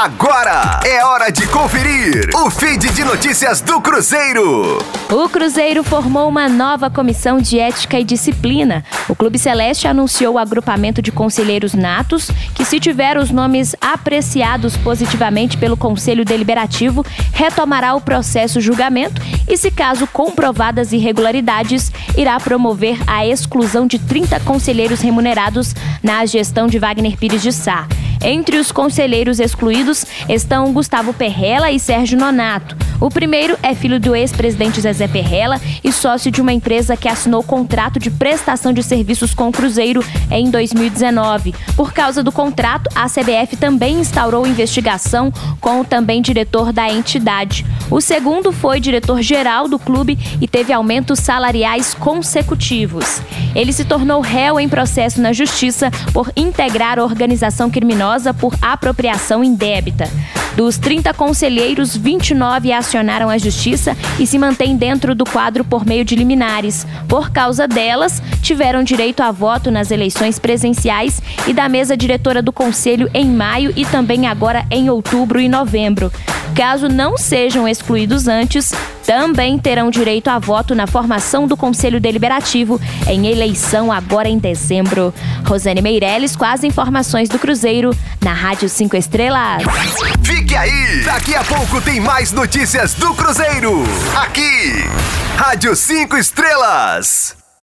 Agora é hora de conferir o feed de notícias do Cruzeiro. O Cruzeiro formou uma nova comissão de ética e disciplina. O Clube Celeste anunciou o agrupamento de conselheiros natos, que, se tiver os nomes apreciados positivamente pelo Conselho Deliberativo, retomará o processo julgamento e, se caso comprovadas irregularidades, irá promover a exclusão de 30 conselheiros remunerados na gestão de Wagner Pires de Sá. Entre os conselheiros excluídos estão Gustavo Perrella e Sérgio Nonato. O primeiro é filho do ex-presidente Zezé Perrella e sócio de uma empresa que assinou contrato de prestação de serviços com o Cruzeiro em 2019. Por causa do contrato, a CBF também instaurou investigação com o também diretor da entidade. O segundo foi diretor-geral do clube e teve aumentos salariais consecutivos. Ele se tornou réu em processo na justiça por integrar organização criminosa por apropriação indébita. Dos 30 conselheiros, 29 acionaram a justiça e se mantêm dentro do quadro por meio de liminares. Por causa delas, tiveram direito a voto nas eleições presenciais e da mesa diretora do conselho em maio e também agora em outubro e novembro. Caso não sejam excluídos antes, também terão direito a voto na formação do Conselho Deliberativo em eleição agora em dezembro. Rosane Meirelles com as informações do Cruzeiro na Rádio 5 Estrelas. Fique aí! Daqui a pouco tem mais notícias do Cruzeiro. Aqui, Rádio 5 Estrelas.